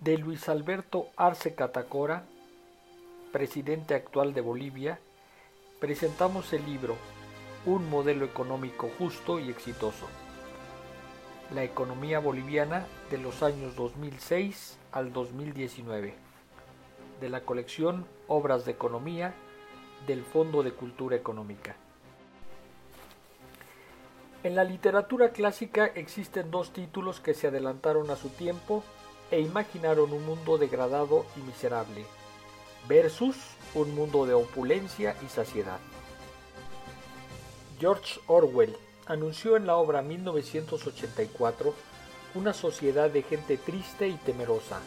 de Luis Alberto Arce Catacora, presidente actual de Bolivia, presentamos el libro Un modelo económico justo y exitoso. La economía boliviana de los años 2006 al 2019, de la colección Obras de Economía del Fondo de Cultura Económica. En la literatura clásica existen dos títulos que se adelantaron a su tiempo e imaginaron un mundo degradado y miserable, versus un mundo de opulencia y saciedad. George Orwell anunció en la obra 1984 una sociedad de gente triste y temerosa,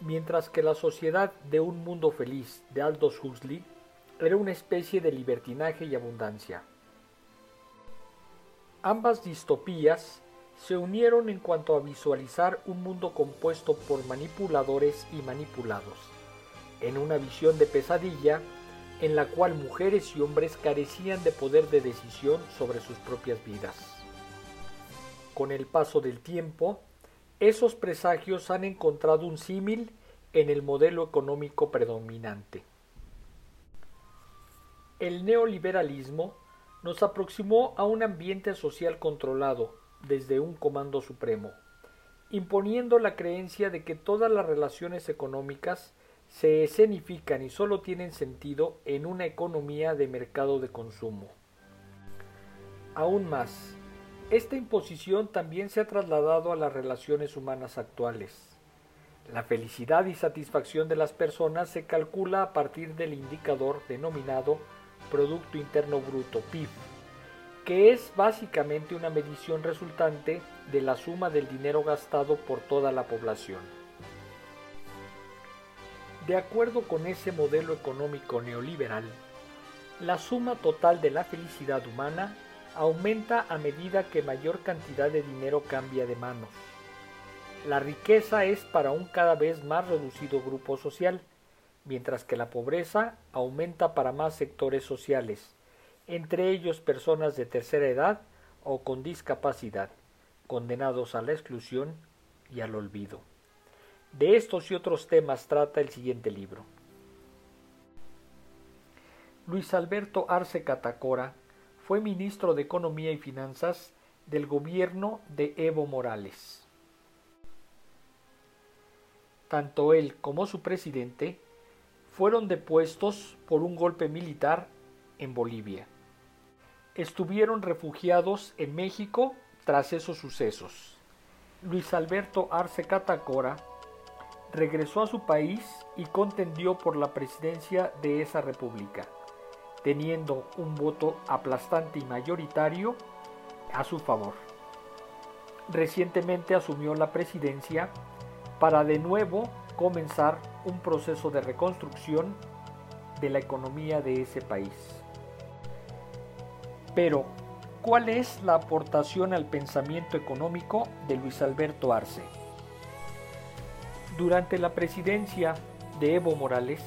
mientras que la sociedad de un mundo feliz de Aldous Huxley era una especie de libertinaje y abundancia. Ambas distopías se unieron en cuanto a visualizar un mundo compuesto por manipuladores y manipulados, en una visión de pesadilla en la cual mujeres y hombres carecían de poder de decisión sobre sus propias vidas. Con el paso del tiempo, esos presagios han encontrado un símil en el modelo económico predominante. El neoliberalismo nos aproximó a un ambiente social controlado desde un comando supremo, imponiendo la creencia de que todas las relaciones económicas se escenifican y solo tienen sentido en una economía de mercado de consumo. Aún más, esta imposición también se ha trasladado a las relaciones humanas actuales. La felicidad y satisfacción de las personas se calcula a partir del indicador denominado Producto Interno Bruto, PIB, que es básicamente una medición resultante de la suma del dinero gastado por toda la población. De acuerdo con ese modelo económico neoliberal, la suma total de la felicidad humana aumenta a medida que mayor cantidad de dinero cambia de manos. La riqueza es para un cada vez más reducido grupo social, mientras que la pobreza aumenta para más sectores sociales, entre ellos personas de tercera edad o con discapacidad, condenados a la exclusión y al olvido. De estos y otros temas trata el siguiente libro. Luis Alberto Arce Catacora fue ministro de Economía y Finanzas del gobierno de Evo Morales. Tanto él como su presidente fueron depuestos por un golpe militar en Bolivia. Estuvieron refugiados en México tras esos sucesos. Luis Alberto Arce Catacora regresó a su país y contendió por la presidencia de esa república, teniendo un voto aplastante y mayoritario a su favor. Recientemente asumió la presidencia para de nuevo comenzar un proceso de reconstrucción de la economía de ese país. Pero, ¿cuál es la aportación al pensamiento económico de Luis Alberto Arce? Durante la presidencia de Evo Morales,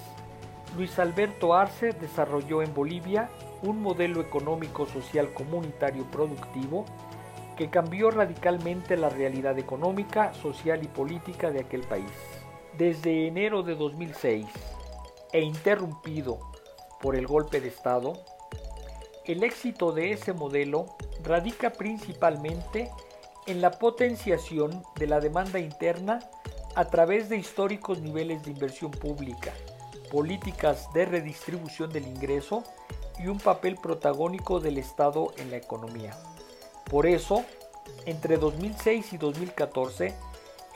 Luis Alberto Arce desarrolló en Bolivia un modelo económico social comunitario productivo que cambió radicalmente la realidad económica, social y política de aquel país. Desde enero de 2006 e interrumpido por el golpe de Estado, el éxito de ese modelo radica principalmente en la potenciación de la demanda interna a través de históricos niveles de inversión pública, políticas de redistribución del ingreso y un papel protagónico del Estado en la economía. Por eso, entre 2006 y 2014,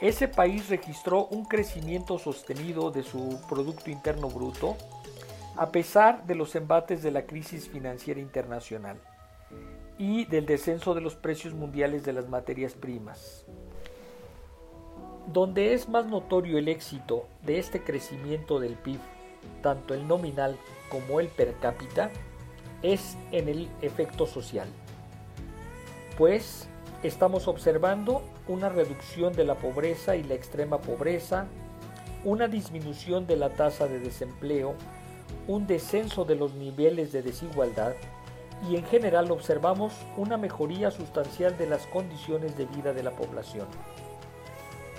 ese país registró un crecimiento sostenido de su Producto Interno Bruto, a pesar de los embates de la crisis financiera internacional y del descenso de los precios mundiales de las materias primas. Donde es más notorio el éxito de este crecimiento del PIB, tanto el nominal como el per cápita, es en el efecto social. Pues estamos observando una reducción de la pobreza y la extrema pobreza, una disminución de la tasa de desempleo, un descenso de los niveles de desigualdad y en general observamos una mejoría sustancial de las condiciones de vida de la población.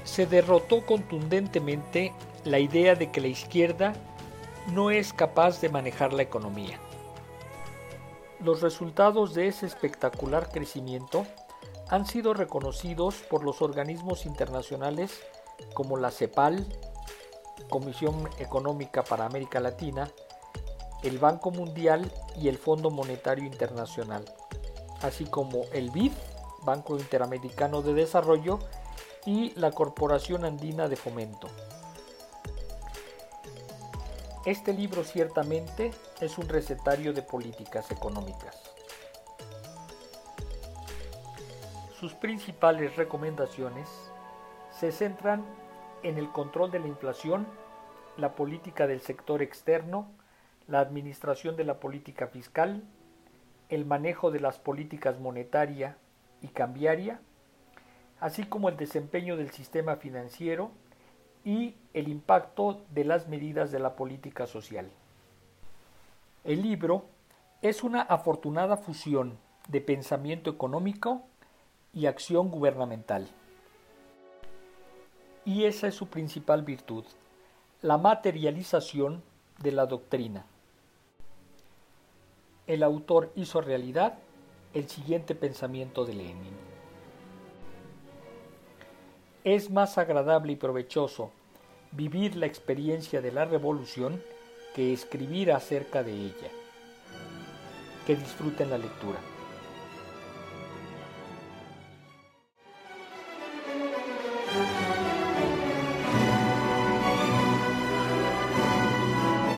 se derrotó contundentemente la idea de que la izquierda no es capaz de manejar la economía. Los resultados de ese espectacular crecimiento han sido reconocidos por los organismos internacionales como la CEPAL, Comisión Económica para América Latina, el Banco Mundial y el Fondo Monetario Internacional, así como el BID, Banco Interamericano de Desarrollo, y la Corporación Andina de Fomento. Este libro ciertamente es un recetario de políticas económicas. Sus principales recomendaciones se centran en el control de la inflación, la política del sector externo, la administración de la política fiscal, el manejo de las políticas monetaria y cambiaria, así como el desempeño del sistema financiero y el impacto de las medidas de la política social. El libro es una afortunada fusión de pensamiento económico y acción gubernamental. Y esa es su principal virtud, la materialización de la doctrina. El autor hizo realidad el siguiente pensamiento de Lenin. Es más agradable y provechoso vivir la experiencia de la revolución que escribir acerca de ella. Que disfruten la lectura.